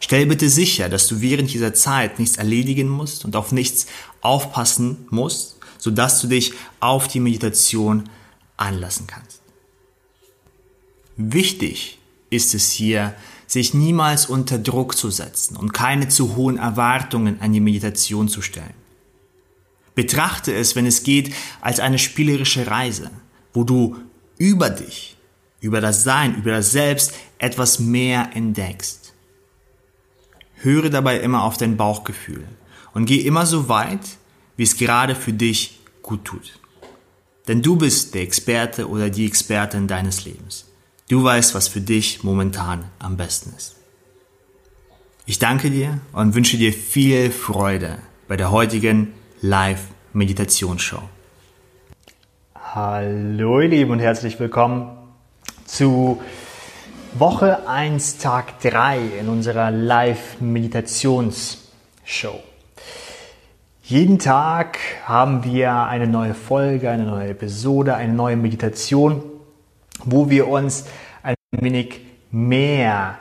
Stell bitte sicher, dass du während dieser Zeit nichts erledigen musst und auf nichts aufpassen musst, sodass du dich auf die Meditation einlassen kannst. Wichtig ist es hier, sich niemals unter Druck zu setzen und keine zu hohen Erwartungen an die Meditation zu stellen. Betrachte es, wenn es geht, als eine spielerische Reise, wo du über dich, über das Sein, über das Selbst etwas mehr entdeckst. Höre dabei immer auf dein Bauchgefühl und geh immer so weit, wie es gerade für dich gut tut. Denn du bist der Experte oder die Expertin deines Lebens. Du weißt, was für dich momentan am besten ist. Ich danke dir und wünsche dir viel Freude bei der heutigen Live-Meditationsshow. Hallo ihr Lieben und herzlich willkommen zu Woche 1, Tag 3 in unserer Live-Meditations-Show. Jeden Tag haben wir eine neue Folge, eine neue Episode, eine neue Meditation, wo wir uns ein wenig mehr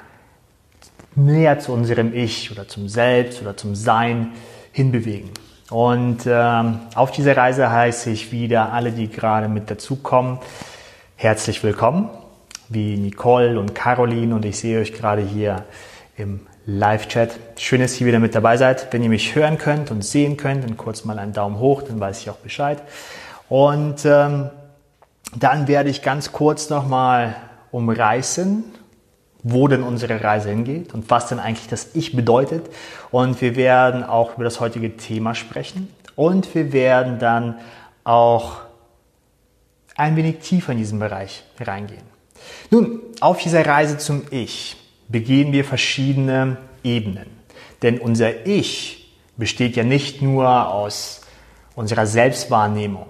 näher zu unserem Ich oder zum Selbst oder zum Sein hinbewegen. Und ähm, auf dieser Reise heiße ich wieder alle, die gerade mit dazukommen, herzlich willkommen wie Nicole und Caroline und ich sehe euch gerade hier im Live-Chat. Schön, dass ihr wieder mit dabei seid. Wenn ihr mich hören könnt und sehen könnt, dann kurz mal einen Daumen hoch, dann weiß ich auch Bescheid. Und ähm, dann werde ich ganz kurz nochmal umreißen, wo denn unsere Reise hingeht und was denn eigentlich das Ich bedeutet. Und wir werden auch über das heutige Thema sprechen und wir werden dann auch ein wenig tiefer in diesen Bereich reingehen. Nun, auf dieser Reise zum Ich begehen wir verschiedene Ebenen. Denn unser Ich besteht ja nicht nur aus unserer Selbstwahrnehmung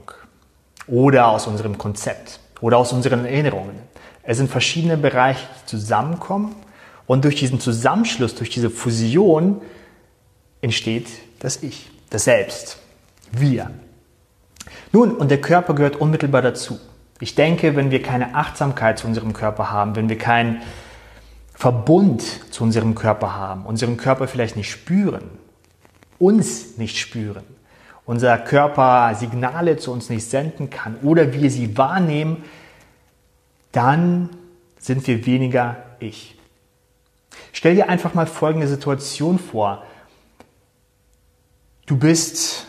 oder aus unserem Konzept oder aus unseren Erinnerungen. Es sind verschiedene Bereiche, die zusammenkommen und durch diesen Zusammenschluss, durch diese Fusion entsteht das Ich, das Selbst, wir. Nun, und der Körper gehört unmittelbar dazu. Ich denke, wenn wir keine Achtsamkeit zu unserem Körper haben, wenn wir keinen Verbund zu unserem Körper haben, unseren Körper vielleicht nicht spüren, uns nicht spüren, unser Körper Signale zu uns nicht senden kann oder wir sie wahrnehmen, dann sind wir weniger ich. Stell dir einfach mal folgende Situation vor. Du bist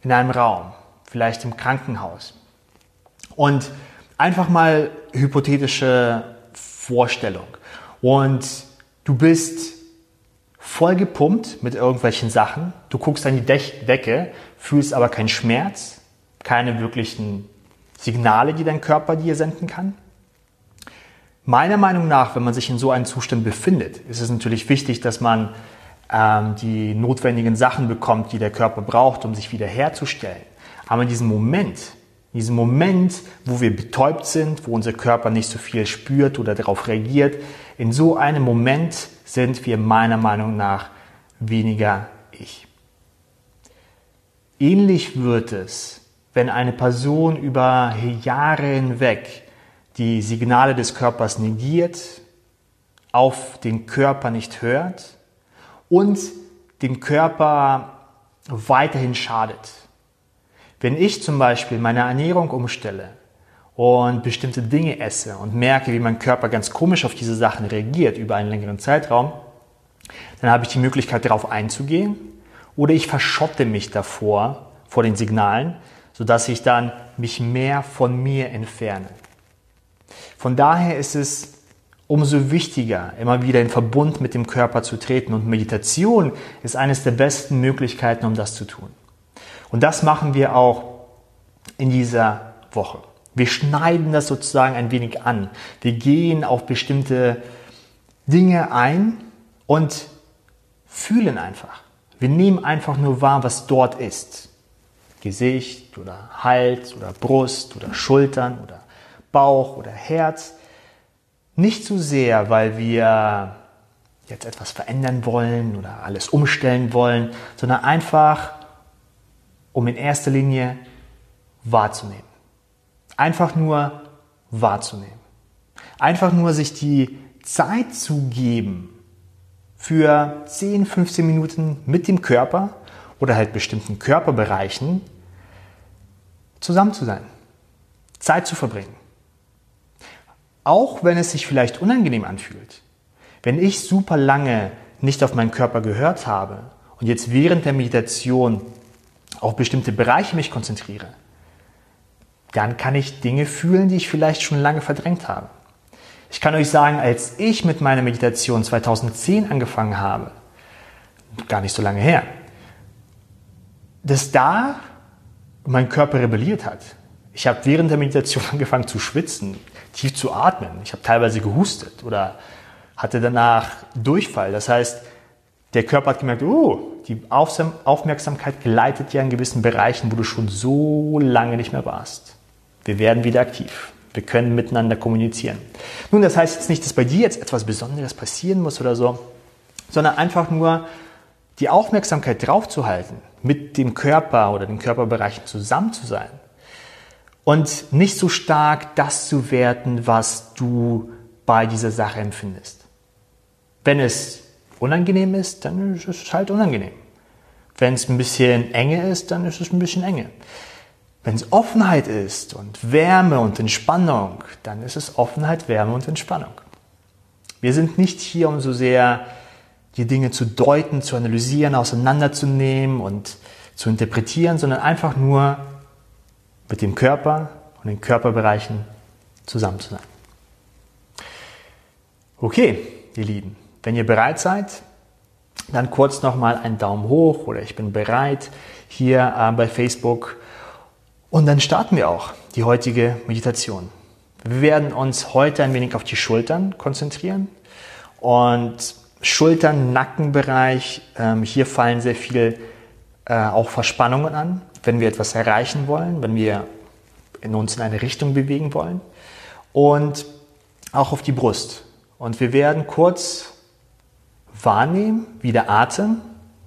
in einem Raum, vielleicht im Krankenhaus. Und einfach mal hypothetische Vorstellung. Und du bist voll gepumpt mit irgendwelchen Sachen. Du guckst an die Decke, fühlst aber keinen Schmerz, keine wirklichen Signale, die dein Körper dir senden kann. Meiner Meinung nach, wenn man sich in so einem Zustand befindet, ist es natürlich wichtig, dass man ähm, die notwendigen Sachen bekommt, die der Körper braucht, um sich wiederherzustellen. Aber in diesem Moment diesem Moment, wo wir betäubt sind, wo unser Körper nicht so viel spürt oder darauf reagiert, in so einem Moment sind wir meiner Meinung nach weniger ich. Ähnlich wird es, wenn eine Person über Jahre hinweg die Signale des Körpers negiert, auf den Körper nicht hört und dem Körper weiterhin schadet. Wenn ich zum Beispiel meine Ernährung umstelle und bestimmte Dinge esse und merke, wie mein Körper ganz komisch auf diese Sachen reagiert über einen längeren Zeitraum, dann habe ich die Möglichkeit darauf einzugehen oder ich verschotte mich davor, vor den Signalen, sodass ich dann mich mehr von mir entferne. Von daher ist es umso wichtiger, immer wieder in Verbund mit dem Körper zu treten und Meditation ist eines der besten Möglichkeiten, um das zu tun. Und das machen wir auch in dieser Woche. Wir schneiden das sozusagen ein wenig an. Wir gehen auf bestimmte Dinge ein und fühlen einfach. Wir nehmen einfach nur wahr, was dort ist. Gesicht oder Hals oder Brust oder Schultern oder Bauch oder Herz. Nicht so sehr, weil wir jetzt etwas verändern wollen oder alles umstellen wollen, sondern einfach, um in erster Linie wahrzunehmen. Einfach nur wahrzunehmen. Einfach nur sich die Zeit zu geben für 10, 15 Minuten mit dem Körper oder halt bestimmten Körperbereichen zusammen zu sein. Zeit zu verbringen. Auch wenn es sich vielleicht unangenehm anfühlt. Wenn ich super lange nicht auf meinen Körper gehört habe und jetzt während der Meditation auf bestimmte Bereiche mich konzentriere, dann kann ich Dinge fühlen, die ich vielleicht schon lange verdrängt habe. Ich kann euch sagen, als ich mit meiner Meditation 2010 angefangen habe, gar nicht so lange her, dass da mein Körper rebelliert hat. Ich habe während der Meditation angefangen zu schwitzen, tief zu atmen. Ich habe teilweise gehustet oder hatte danach Durchfall. Das heißt, der Körper hat gemerkt, oh, die Aufmerksamkeit gleitet ja in gewissen Bereichen, wo du schon so lange nicht mehr warst. Wir werden wieder aktiv. Wir können miteinander kommunizieren. Nun, das heißt jetzt nicht, dass bei dir jetzt etwas Besonderes passieren muss oder so, sondern einfach nur die Aufmerksamkeit drauf zu halten, mit dem Körper oder den Körperbereichen zusammen zu sein und nicht so stark das zu werten, was du bei dieser Sache empfindest. Wenn es unangenehm ist, dann ist es halt unangenehm. Wenn es ein bisschen enge ist, dann ist es ein bisschen enge. Wenn es Offenheit ist und Wärme und Entspannung, dann ist es Offenheit, Wärme und Entspannung. Wir sind nicht hier, um so sehr die Dinge zu deuten, zu analysieren, auseinanderzunehmen und zu interpretieren, sondern einfach nur mit dem Körper und den Körperbereichen zusammen zu sein. Okay, ihr Lieben. Wenn ihr bereit seid, dann kurz nochmal einen Daumen hoch oder ich bin bereit hier äh, bei Facebook. Und dann starten wir auch die heutige Meditation. Wir werden uns heute ein wenig auf die Schultern konzentrieren und Schultern, Nackenbereich. Ähm, hier fallen sehr viel äh, auch Verspannungen an, wenn wir etwas erreichen wollen, wenn wir in uns in eine Richtung bewegen wollen. Und auch auf die Brust. Und wir werden kurz wahrnehmen, wie der Atem,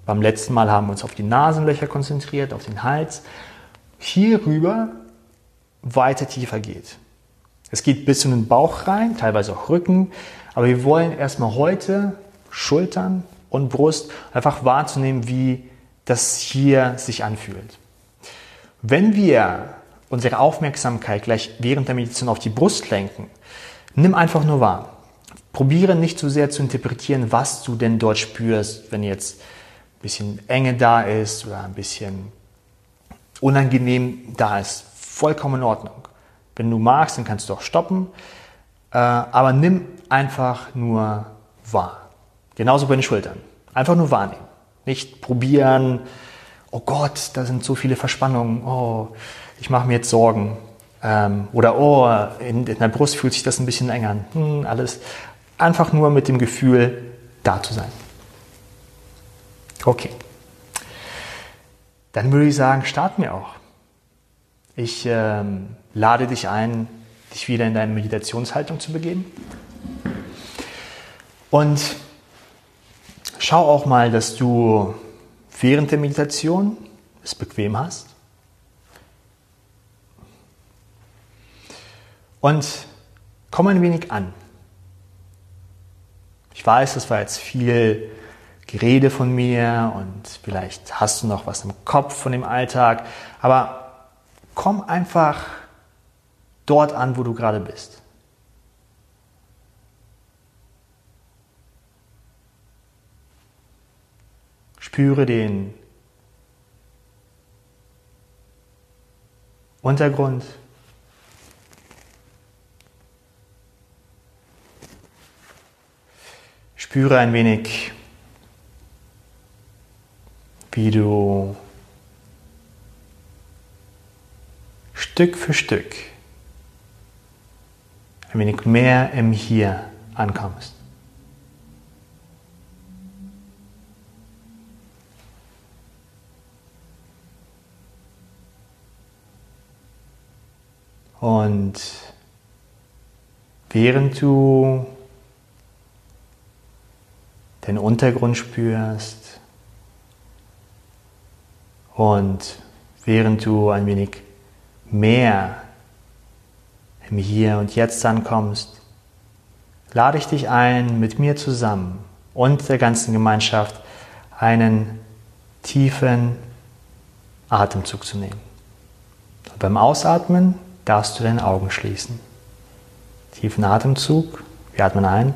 beim letzten Mal haben wir uns auf die Nasenlöcher konzentriert, auf den Hals, hierüber weiter tiefer geht. Es geht bis in den Bauch rein, teilweise auch Rücken, aber wir wollen erstmal heute Schultern und Brust einfach wahrzunehmen, wie das hier sich anfühlt. Wenn wir unsere Aufmerksamkeit gleich während der Meditation auf die Brust lenken, nimm einfach nur wahr. Probiere nicht zu sehr zu interpretieren, was du denn dort spürst, wenn jetzt ein bisschen Enge da ist oder ein bisschen unangenehm da ist. Vollkommen in Ordnung. Wenn du magst, dann kannst du auch stoppen. Äh, aber nimm einfach nur wahr. Genauso bei den Schultern. Einfach nur wahrnehmen. Nicht probieren, oh Gott, da sind so viele Verspannungen, oh, ich mache mir jetzt Sorgen. Ähm, oder oh, in, in, der Brust fühlt sich das ein bisschen enger an. Hm, alles einfach nur mit dem Gefühl, da zu sein. Okay. Dann würde ich sagen, starten wir auch. Ich ähm, lade dich ein, dich wieder in deine Meditationshaltung zu begeben. Und schau auch mal, dass du während der Meditation es bequem hast. Und komm ein wenig an. Ich weiß, das war jetzt viel Gerede von mir und vielleicht hast du noch was im Kopf von dem Alltag, aber komm einfach dort an, wo du gerade bist. Spüre den Untergrund, Spüre ein wenig, wie du Stück für Stück ein wenig mehr im Hier ankommst. Und während du den Untergrund spürst und während du ein wenig mehr im Hier und Jetzt ankommst, lade ich dich ein, mit mir zusammen und der ganzen Gemeinschaft einen tiefen Atemzug zu nehmen. Und beim Ausatmen darfst du deine Augen schließen. Tiefen Atemzug. Wir atmen ein.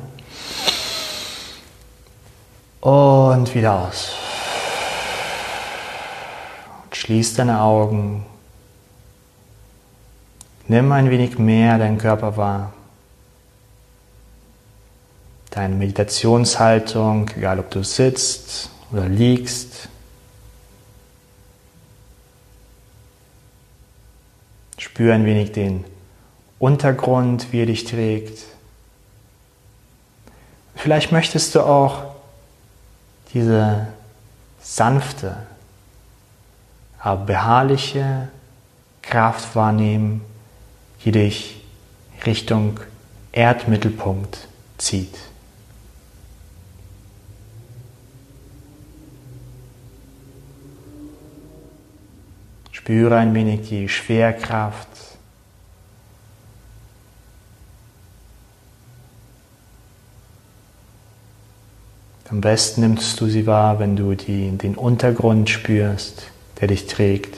Und wieder aus. Und schließ deine Augen. Nimm ein wenig mehr deinen Körper wahr. Deine Meditationshaltung, egal ob du sitzt oder liegst. Spür ein wenig den Untergrund, wie er dich trägt. Vielleicht möchtest du auch diese sanfte, aber beharrliche Kraft wahrnehmen, die dich Richtung Erdmittelpunkt zieht. Spüre ein wenig die Schwerkraft. Am besten nimmst du sie wahr, wenn du die, den Untergrund spürst, der dich trägt.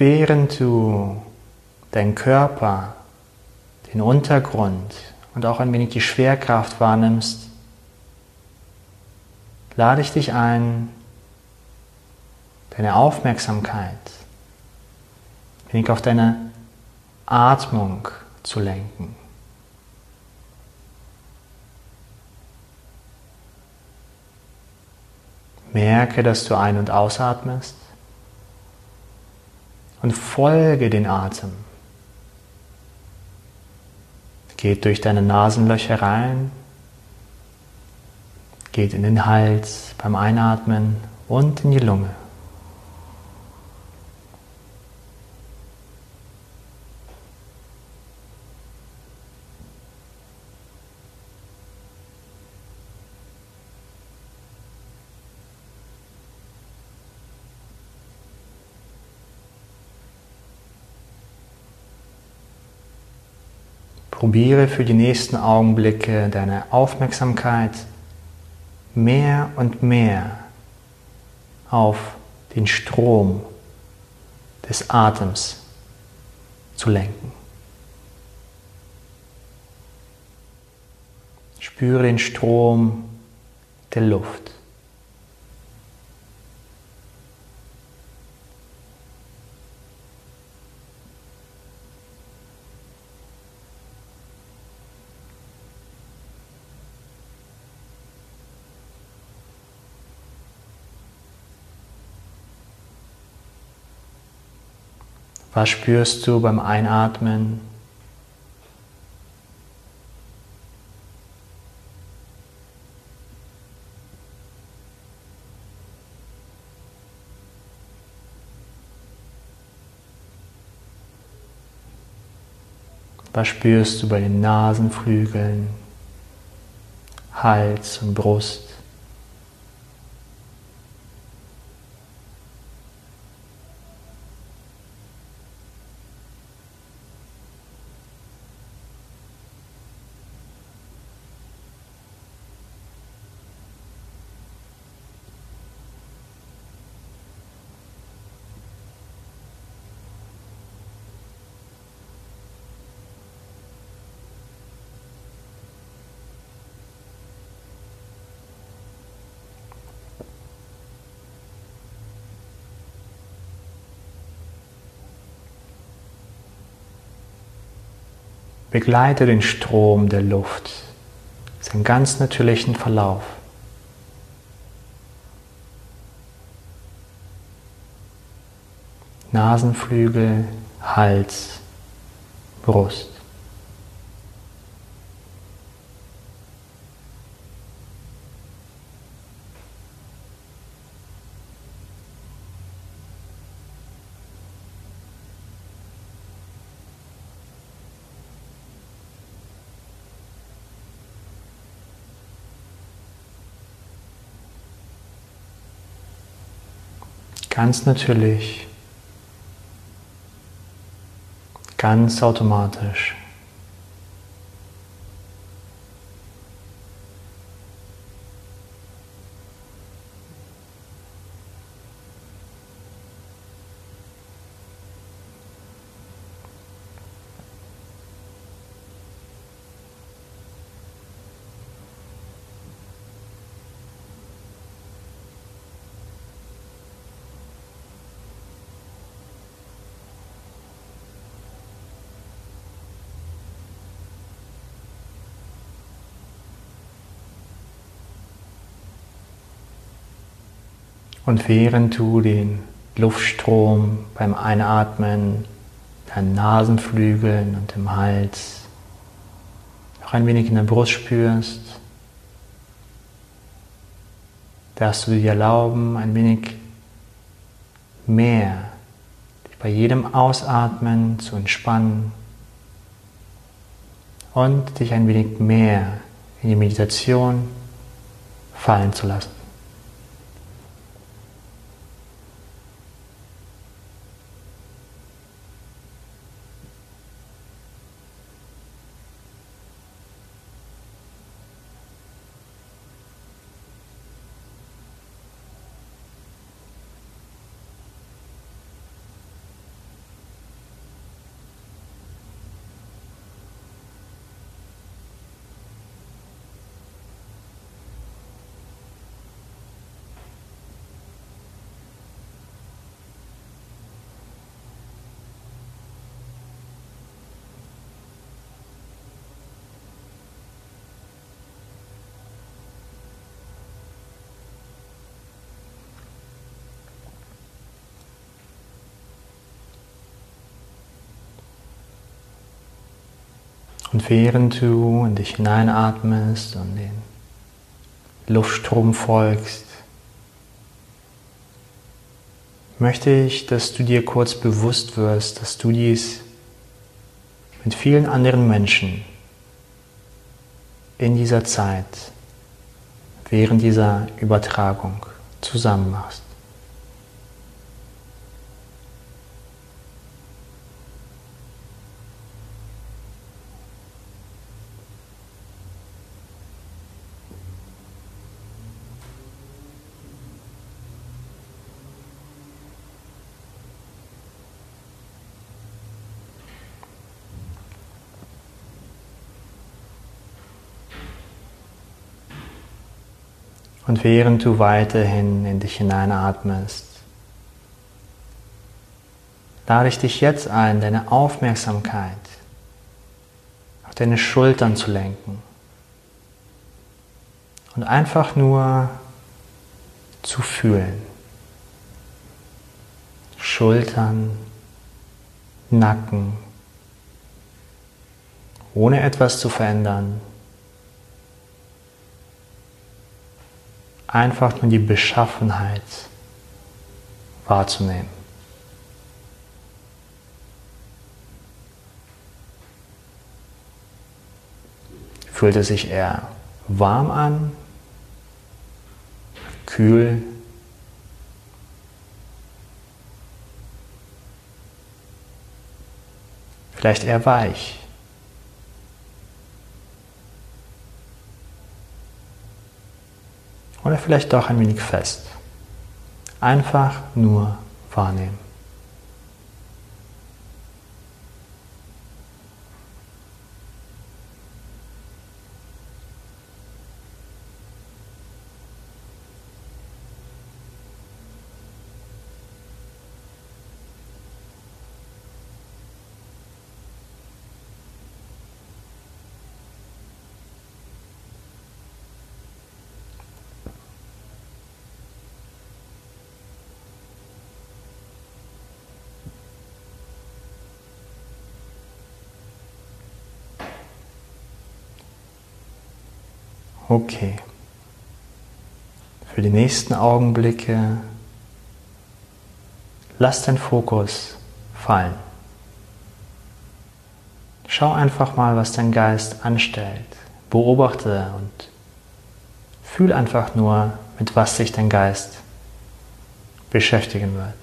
Während du deinen Körper, den Untergrund und auch ein wenig die Schwerkraft wahrnimmst, lade ich dich ein, deine Aufmerksamkeit ein wenig auf deine Atmung zu lenken. Merke, dass du ein- und ausatmest und folge den Atem. Geht durch deine Nasenlöcher rein, geht in den Hals beim Einatmen und in die Lunge. Probiere für die nächsten Augenblicke deine Aufmerksamkeit mehr und mehr auf den Strom des Atems zu lenken. Spüre den Strom der Luft. Was spürst du beim Einatmen? Was spürst du bei den Nasenflügeln, Hals und Brust? Begleite den Strom der Luft, seinen ganz natürlichen Verlauf. Nasenflügel, Hals, Brust. Ganz natürlich, ganz automatisch. Und während du den Luftstrom beim Einatmen, deinen Nasenflügeln und im Hals noch ein wenig in der Brust spürst, darfst du dir erlauben, ein wenig mehr dich bei jedem Ausatmen zu entspannen und dich ein wenig mehr in die Meditation fallen zu lassen. Und während du in dich hineinatmest und den Luftstrom folgst, möchte ich, dass du dir kurz bewusst wirst, dass du dies mit vielen anderen Menschen in dieser Zeit, während dieser Übertragung zusammen machst. Während du weiterhin in dich hineinatmest, lade ich dich jetzt ein, deine Aufmerksamkeit auf deine Schultern zu lenken und einfach nur zu fühlen. Schultern, Nacken, ohne etwas zu verändern, einfach nur die Beschaffenheit wahrzunehmen. Fühlt es sich eher warm an, kühl, vielleicht eher weich. Oder vielleicht doch ein wenig fest. Einfach nur wahrnehmen. Okay. Für die nächsten Augenblicke lass dein Fokus fallen. Schau einfach mal, was dein Geist anstellt. Beobachte und fühl einfach nur, mit was sich dein Geist beschäftigen wird.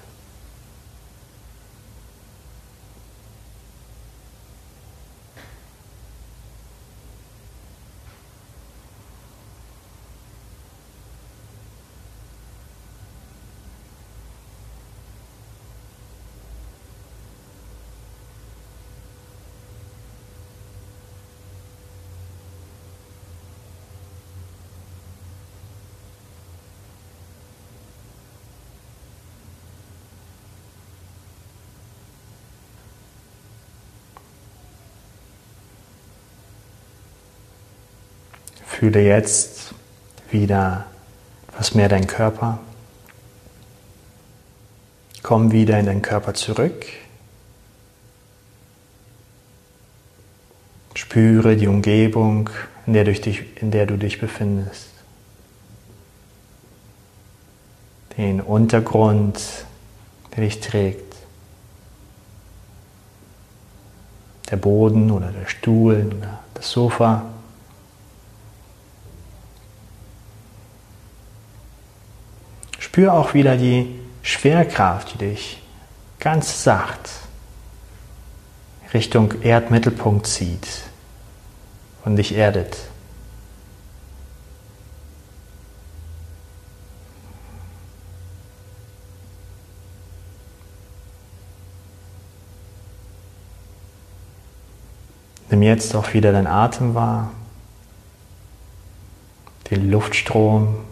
Fühle jetzt wieder etwas mehr deinen Körper. Komm wieder in deinen Körper zurück. Spüre die Umgebung, in der, dich, in der du dich befindest. Den Untergrund, der dich trägt. Der Boden oder der Stuhl oder das Sofa. Spür auch wieder die Schwerkraft, die dich ganz sacht Richtung Erdmittelpunkt zieht und dich erdet. Nimm jetzt auch wieder deinen Atem wahr, den Luftstrom,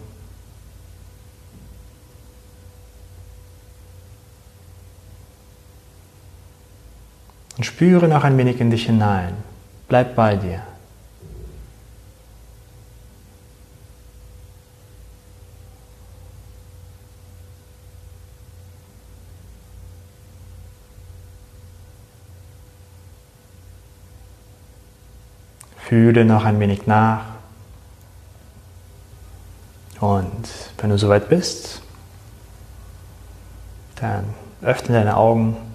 spüre noch ein wenig in dich hinein. Bleib bei dir. Fühle noch ein wenig nach. Und wenn du soweit bist, dann öffne deine Augen.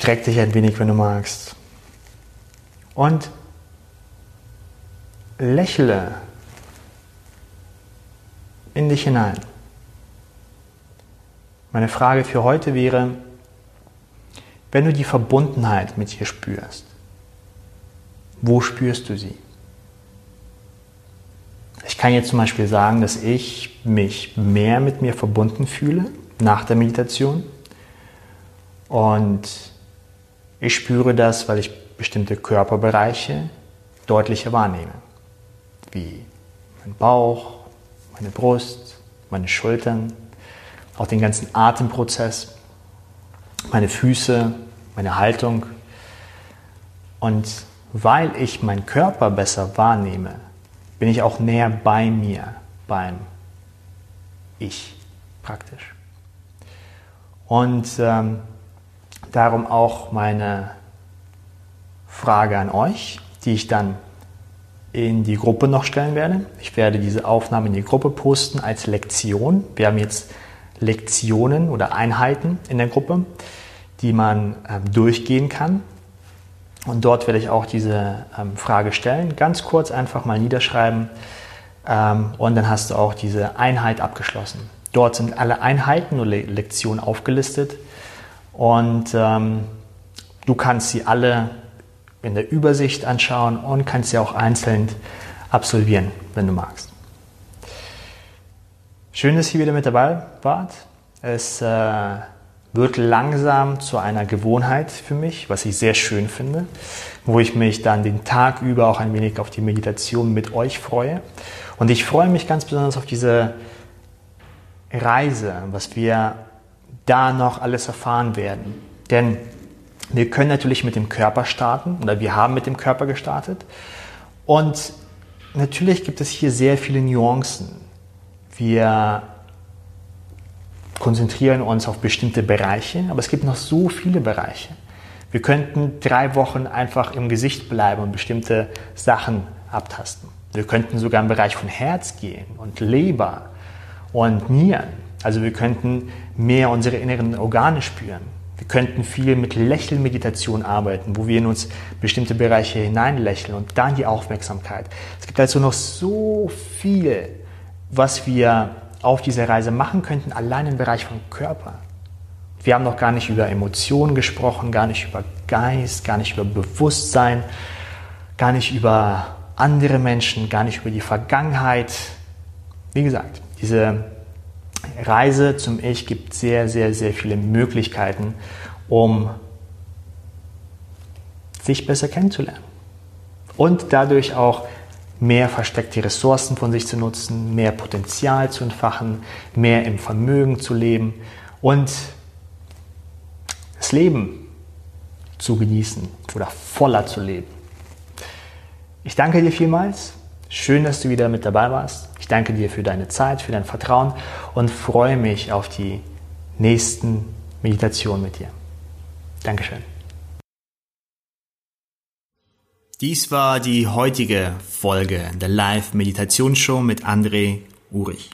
Streck dich ein wenig, wenn du magst. Und lächle in dich hinein. Meine Frage für heute wäre, wenn du die Verbundenheit mit dir spürst, wo spürst du sie? Ich kann jetzt zum Beispiel sagen, dass ich mich mehr mit mir verbunden fühle nach der Meditation und ich spüre das, weil ich bestimmte Körperbereiche deutlicher wahrnehme, wie mein Bauch, meine Brust, meine Schultern, auch den ganzen Atemprozess, meine Füße, meine Haltung. Und weil ich meinen Körper besser wahrnehme, bin ich auch näher bei mir, beim Ich praktisch. Und ähm, Darum auch meine Frage an euch, die ich dann in die Gruppe noch stellen werde. Ich werde diese Aufnahme in die Gruppe posten als Lektion. Wir haben jetzt Lektionen oder Einheiten in der Gruppe, die man ähm, durchgehen kann. Und dort werde ich auch diese ähm, Frage stellen. Ganz kurz einfach mal niederschreiben ähm, und dann hast du auch diese Einheit abgeschlossen. Dort sind alle Einheiten oder Lektionen aufgelistet und ähm, du kannst sie alle in der Übersicht anschauen und kannst sie auch einzeln absolvieren, wenn du magst. Schön, dass ihr wieder mit dabei wart. Es äh, wird langsam zu einer Gewohnheit für mich, was ich sehr schön finde, wo ich mich dann den Tag über auch ein wenig auf die Meditation mit euch freue. Und ich freue mich ganz besonders auf diese Reise, was wir da noch alles erfahren werden. Denn wir können natürlich mit dem Körper starten oder wir haben mit dem Körper gestartet. Und natürlich gibt es hier sehr viele Nuancen. Wir konzentrieren uns auf bestimmte Bereiche, aber es gibt noch so viele Bereiche. Wir könnten drei Wochen einfach im Gesicht bleiben und bestimmte Sachen abtasten. Wir könnten sogar im Bereich von Herz gehen und Leber und Nieren. Also wir könnten mehr unsere inneren Organe spüren. Wir könnten viel mit Lächelmeditation arbeiten, wo wir in uns bestimmte Bereiche hineinlächeln und dann die Aufmerksamkeit. Es gibt also noch so viel, was wir auf dieser Reise machen könnten, allein im Bereich von Körper. Wir haben noch gar nicht über Emotionen gesprochen, gar nicht über Geist, gar nicht über Bewusstsein, gar nicht über andere Menschen, gar nicht über die Vergangenheit. Wie gesagt, diese Reise zum Ich gibt sehr, sehr, sehr viele Möglichkeiten, um sich besser kennenzulernen. Und dadurch auch mehr versteckte Ressourcen von sich zu nutzen, mehr Potenzial zu entfachen, mehr im Vermögen zu leben und das Leben zu genießen oder voller zu leben. Ich danke dir vielmals. Schön, dass du wieder mit dabei warst. Danke dir für deine Zeit, für dein Vertrauen und freue mich auf die nächsten Meditationen mit dir. Dankeschön. Dies war die heutige Folge der Live-Meditationsshow mit André Urich.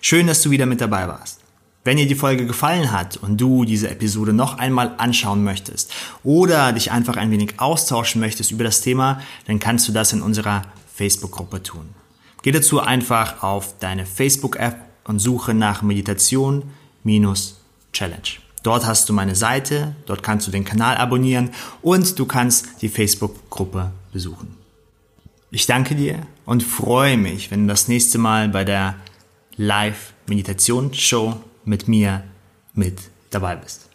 Schön, dass du wieder mit dabei warst. Wenn dir die Folge gefallen hat und du diese Episode noch einmal anschauen möchtest oder dich einfach ein wenig austauschen möchtest über das Thema, dann kannst du das in unserer Facebook-Gruppe tun. Geh dazu einfach auf deine Facebook-App und suche nach Meditation-Challenge. Dort hast du meine Seite, dort kannst du den Kanal abonnieren und du kannst die Facebook-Gruppe besuchen. Ich danke dir und freue mich, wenn du das nächste Mal bei der Live-Meditation-Show mit mir mit dabei bist.